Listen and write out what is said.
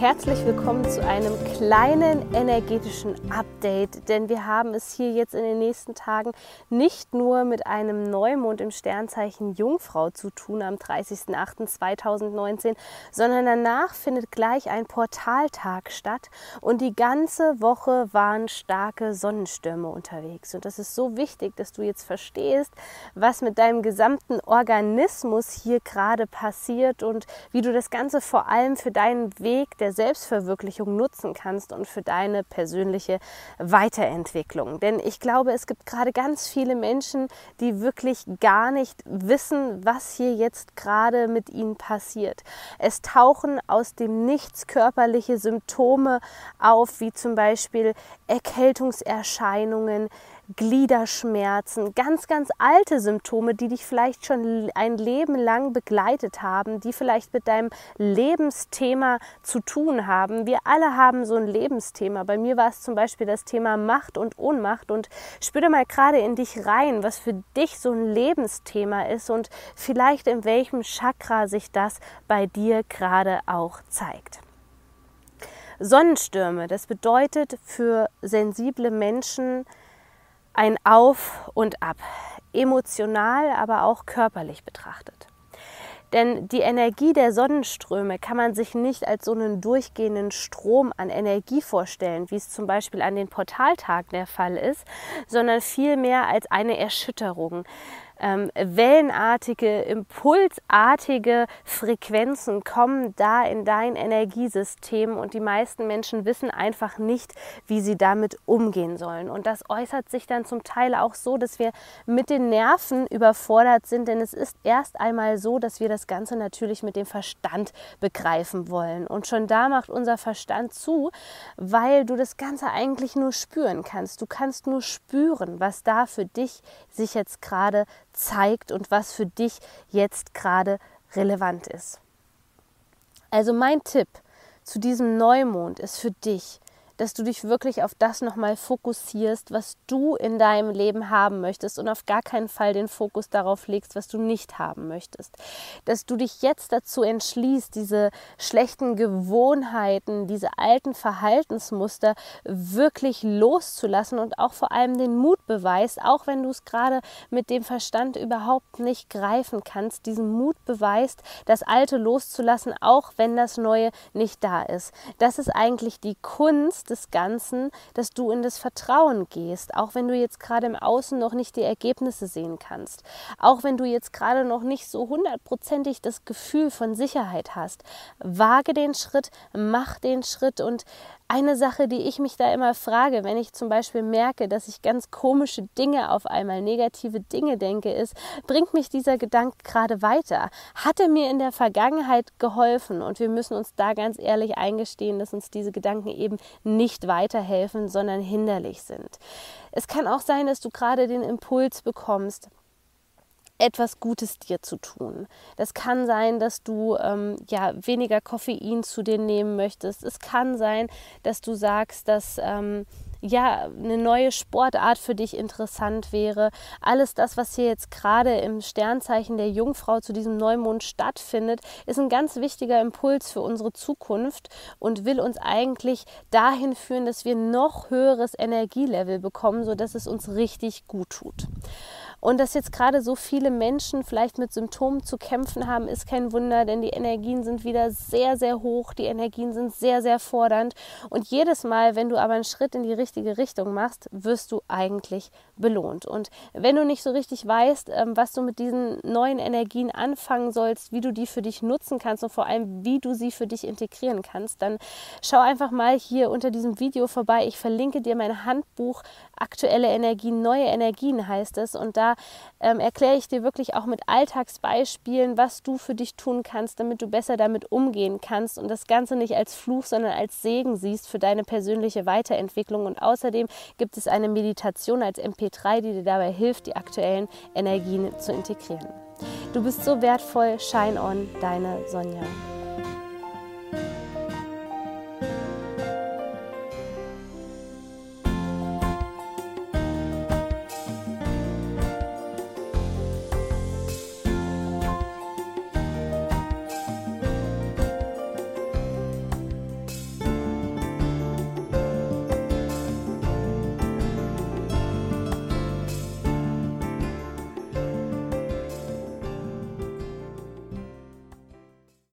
herzlich willkommen zu einem kleinen energetischen Update, denn wir haben es hier jetzt in den nächsten Tagen nicht nur mit einem Neumond im Sternzeichen Jungfrau zu tun am 30.08.2019, sondern danach findet gleich ein Portaltag statt und die ganze Woche waren starke Sonnenstürme unterwegs. Und das ist so wichtig, dass du jetzt verstehst, was mit deinem gesamten Organismus hier gerade passiert und wie du das Ganze vor allem für deinen Weg der Selbstverwirklichung nutzen kannst und für deine persönliche Weiterentwicklung. Denn ich glaube, es gibt gerade ganz viele Menschen, die wirklich gar nicht wissen, was hier jetzt gerade mit ihnen passiert. Es tauchen aus dem Nichts körperliche Symptome auf, wie zum Beispiel Erkältungserscheinungen, Gliederschmerzen, ganz, ganz alte Symptome, die dich vielleicht schon ein Leben lang begleitet haben, die vielleicht mit deinem Lebensthema zu tun haben. Wir alle haben so ein Lebensthema. Bei mir war es zum Beispiel das Thema Macht und Ohnmacht und spüre mal gerade in dich rein, was für dich so ein Lebensthema ist und vielleicht in welchem Chakra sich das bei dir gerade auch zeigt. Sonnenstürme, das bedeutet für sensible Menschen, ein Auf und Ab, emotional, aber auch körperlich betrachtet. Denn die Energie der Sonnenströme kann man sich nicht als so einen durchgehenden Strom an Energie vorstellen, wie es zum Beispiel an den Portaltagen der Fall ist, sondern vielmehr als eine Erschütterung ähm, wellenartige, impulsartige Frequenzen kommen da in dein Energiesystem und die meisten Menschen wissen einfach nicht, wie sie damit umgehen sollen. Und das äußert sich dann zum Teil auch so, dass wir mit den Nerven überfordert sind, denn es ist erst einmal so, dass wir das Ganze natürlich mit dem Verstand begreifen wollen. Und schon da macht unser Verstand zu, weil du das Ganze eigentlich nur spüren kannst. Du kannst nur spüren, was da für dich sich jetzt gerade zeigt und was für dich jetzt gerade relevant ist. Also mein Tipp zu diesem Neumond ist für dich, dass du dich wirklich auf das nochmal fokussierst, was du in deinem Leben haben möchtest und auf gar keinen Fall den Fokus darauf legst, was du nicht haben möchtest. Dass du dich jetzt dazu entschließt, diese schlechten Gewohnheiten, diese alten Verhaltensmuster wirklich loszulassen und auch vor allem den Mut beweist, auch wenn du es gerade mit dem Verstand überhaupt nicht greifen kannst, diesen Mut beweist, das Alte loszulassen, auch wenn das Neue nicht da ist. Das ist eigentlich die Kunst, des Ganzen, dass du in das Vertrauen gehst, auch wenn du jetzt gerade im Außen noch nicht die Ergebnisse sehen kannst, auch wenn du jetzt gerade noch nicht so hundertprozentig das Gefühl von Sicherheit hast. Wage den Schritt, mach den Schritt und eine Sache, die ich mich da immer frage, wenn ich zum Beispiel merke, dass ich ganz komische Dinge auf einmal, negative Dinge denke, ist, bringt mich dieser Gedanke gerade weiter? Hat er mir in der Vergangenheit geholfen? Und wir müssen uns da ganz ehrlich eingestehen, dass uns diese Gedanken eben nicht weiterhelfen, sondern hinderlich sind. Es kann auch sein, dass du gerade den Impuls bekommst, etwas Gutes dir zu tun. Das kann sein, dass du ähm, ja weniger Koffein zu dir nehmen möchtest. Es kann sein, dass du sagst, dass ähm, ja, eine neue Sportart für dich interessant wäre. Alles das, was hier jetzt gerade im Sternzeichen der Jungfrau zu diesem Neumond stattfindet, ist ein ganz wichtiger Impuls für unsere Zukunft und will uns eigentlich dahin führen, dass wir noch höheres Energielevel bekommen, sodass es uns richtig gut tut. Und dass jetzt gerade so viele Menschen vielleicht mit Symptomen zu kämpfen haben, ist kein Wunder, denn die Energien sind wieder sehr, sehr hoch, die Energien sind sehr, sehr fordernd. Und jedes Mal, wenn du aber einen Schritt in die richtige Richtung machst, wirst du eigentlich belohnt. Und wenn du nicht so richtig weißt, ähm, was du mit diesen neuen Energien anfangen sollst, wie du die für dich nutzen kannst und vor allem, wie du sie für dich integrieren kannst, dann schau einfach mal hier unter diesem Video vorbei. Ich verlinke dir mein Handbuch aktuelle Energien, neue Energien heißt es. Und ähm, erkläre ich dir wirklich auch mit Alltagsbeispielen, was du für dich tun kannst, damit du besser damit umgehen kannst und das Ganze nicht als Fluch, sondern als Segen siehst für deine persönliche Weiterentwicklung. Und außerdem gibt es eine Meditation als MP3, die dir dabei hilft, die aktuellen Energien zu integrieren. Du bist so wertvoll. Shine on, deine Sonja.